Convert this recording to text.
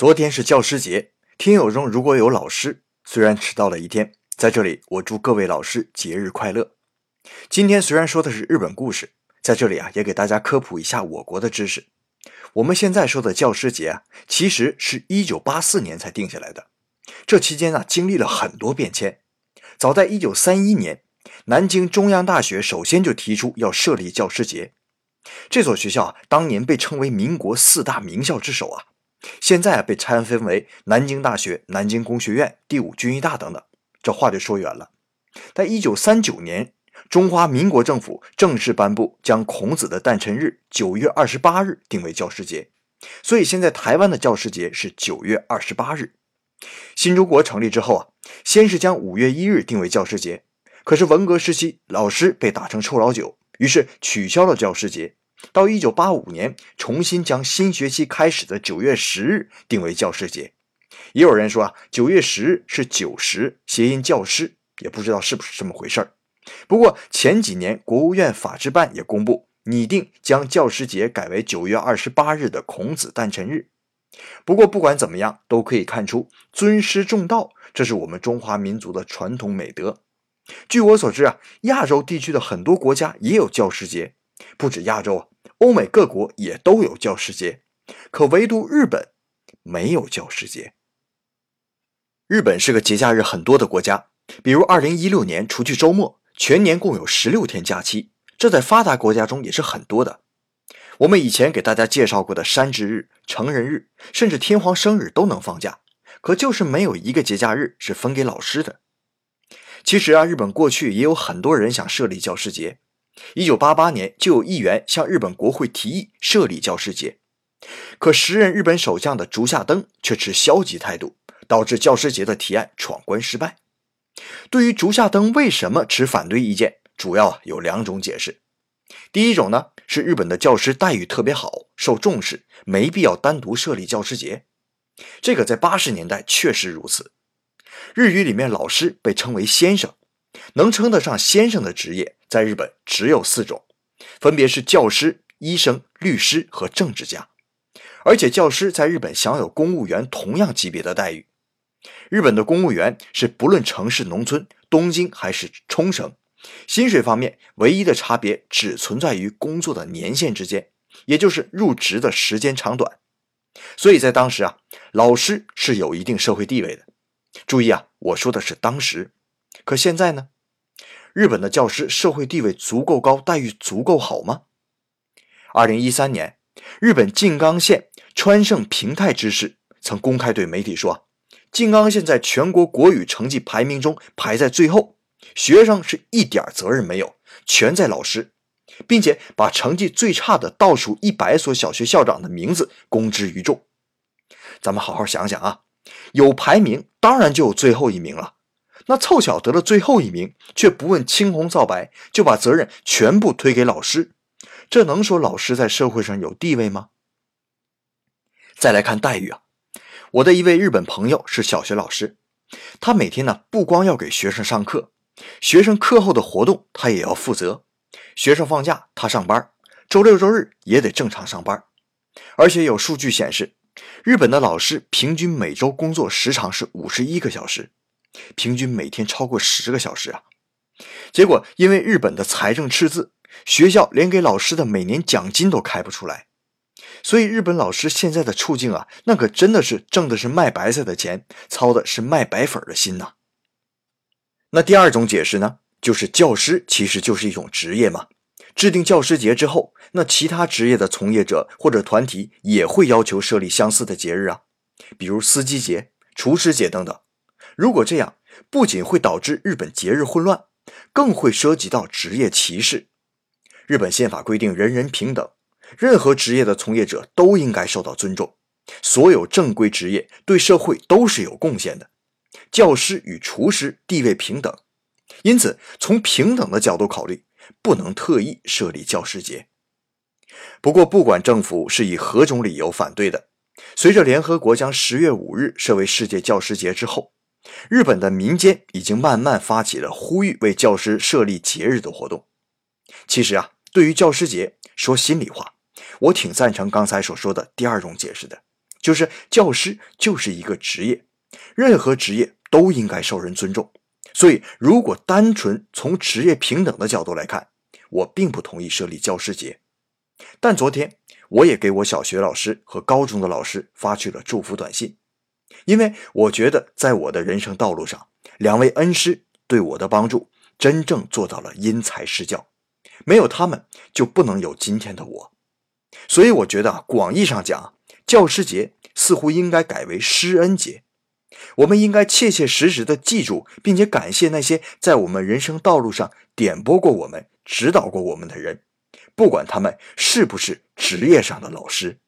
昨天是教师节，听友中如果有老师，虽然迟到了一天，在这里我祝各位老师节日快乐。今天虽然说的是日本故事，在这里啊也给大家科普一下我国的知识。我们现在说的教师节啊，其实是一九八四年才定下来的，这期间啊经历了很多变迁。早在一九三一年，南京中央大学首先就提出要设立教师节，这所学校啊当年被称为民国四大名校之首啊。现在，被拆分为南京大学、南京工学院、第五军医大等等。这话就说远了。在一九三九年，中华民国政府正式颁布，将孔子的诞辰日九月二十八日定为教师节。所以现在台湾的教师节是九月二十八日。新中国成立之后啊，先是将五月一日定为教师节，可是文革时期老师被打成臭老九，于是取消了教师节。到一九八五年，重新将新学期开始的九月十日定为教师节。也有人说啊，九月十日是九十，谐音教师，也不知道是不是这么回事儿。不过前几年，国务院法制办也公布拟定将教师节改为九月二十八日的孔子诞辰日。不过不管怎么样，都可以看出尊师重道，这是我们中华民族的传统美德。据我所知啊，亚洲地区的很多国家也有教师节。不止亚洲啊，欧美各国也都有教师节，可唯独日本没有教师节。日本是个节假日很多的国家，比如二零一六年除去周末，全年共有十六天假期，这在发达国家中也是很多的。我们以前给大家介绍过的山之日、成人日，甚至天皇生日都能放假，可就是没有一个节假日是分给老师的。其实啊，日本过去也有很多人想设立教师节。一九八八年，就有议员向日本国会提议设立教师节，可时任日本首相的竹下登却持消极态度，导致教师节的提案闯关失败。对于竹下登为什么持反对意见，主要有两种解释。第一种呢，是日本的教师待遇特别好，受重视，没必要单独设立教师节。这个在八十年代确实如此。日语里面老师被称为先生。能称得上先生的职业，在日本只有四种，分别是教师、医生、律师和政治家。而且教师在日本享有公务员同样级别的待遇。日本的公务员是不论城市、农村、东京还是冲绳，薪水方面唯一的差别只存在于工作的年限之间，也就是入职的时间长短。所以在当时啊，老师是有一定社会地位的。注意啊，我说的是当时。可现在呢？日本的教师社会地位足够高，待遇足够好吗？二零一三年，日本静冈县川胜平太知事曾公开对媒体说：“静冈县在全国国语成绩排名中排在最后，学生是一点责任没有，全在老师，并且把成绩最差的倒数一百所小学校长的名字公之于众。”咱们好好想想啊，有排名，当然就有最后一名了。那凑巧得了最后一名，却不问青红皂白，就把责任全部推给老师，这能说老师在社会上有地位吗？再来看待遇啊，我的一位日本朋友是小学老师，他每天呢不光要给学生上课，学生课后的活动他也要负责，学生放假他上班，周六周日也得正常上班，而且有数据显示，日本的老师平均每周工作时长是五十一个小时。平均每天超过十个小时啊！结果因为日本的财政赤字，学校连给老师的每年奖金都开不出来，所以日本老师现在的处境啊，那可真的是挣的是卖白菜的钱，操的是卖白粉的心呐。那第二种解释呢，就是教师其实就是一种职业嘛。制定教师节之后，那其他职业的从业者或者团体也会要求设立相似的节日啊，比如司机节、厨师节等等。如果这样，不仅会导致日本节日混乱，更会涉及到职业歧视。日本宪法规定人人平等，任何职业的从业者都应该受到尊重，所有正规职业对社会都是有贡献的。教师与厨师地位平等，因此从平等的角度考虑，不能特意设立教师节。不过，不管政府是以何种理由反对的，随着联合国将十月五日设为世界教师节之后。日本的民间已经慢慢发起了呼吁为教师设立节日的活动。其实啊，对于教师节，说心里话，我挺赞成刚才所说的第二种解释的，就是教师就是一个职业，任何职业都应该受人尊重。所以，如果单纯从职业平等的角度来看，我并不同意设立教师节。但昨天，我也给我小学老师和高中的老师发去了祝福短信，因为我觉得在我的人生道路上，两位恩师对我的帮助真正做到了因材施教，没有他们就不能有今天的我。所以，我觉得啊广义上讲，教师节似乎应该改为师恩节。我们应该切切实实的记住，并且感谢那些在我们人生道路上点拨过我们、指导过我们的人，不管他们是不是职业上的老师。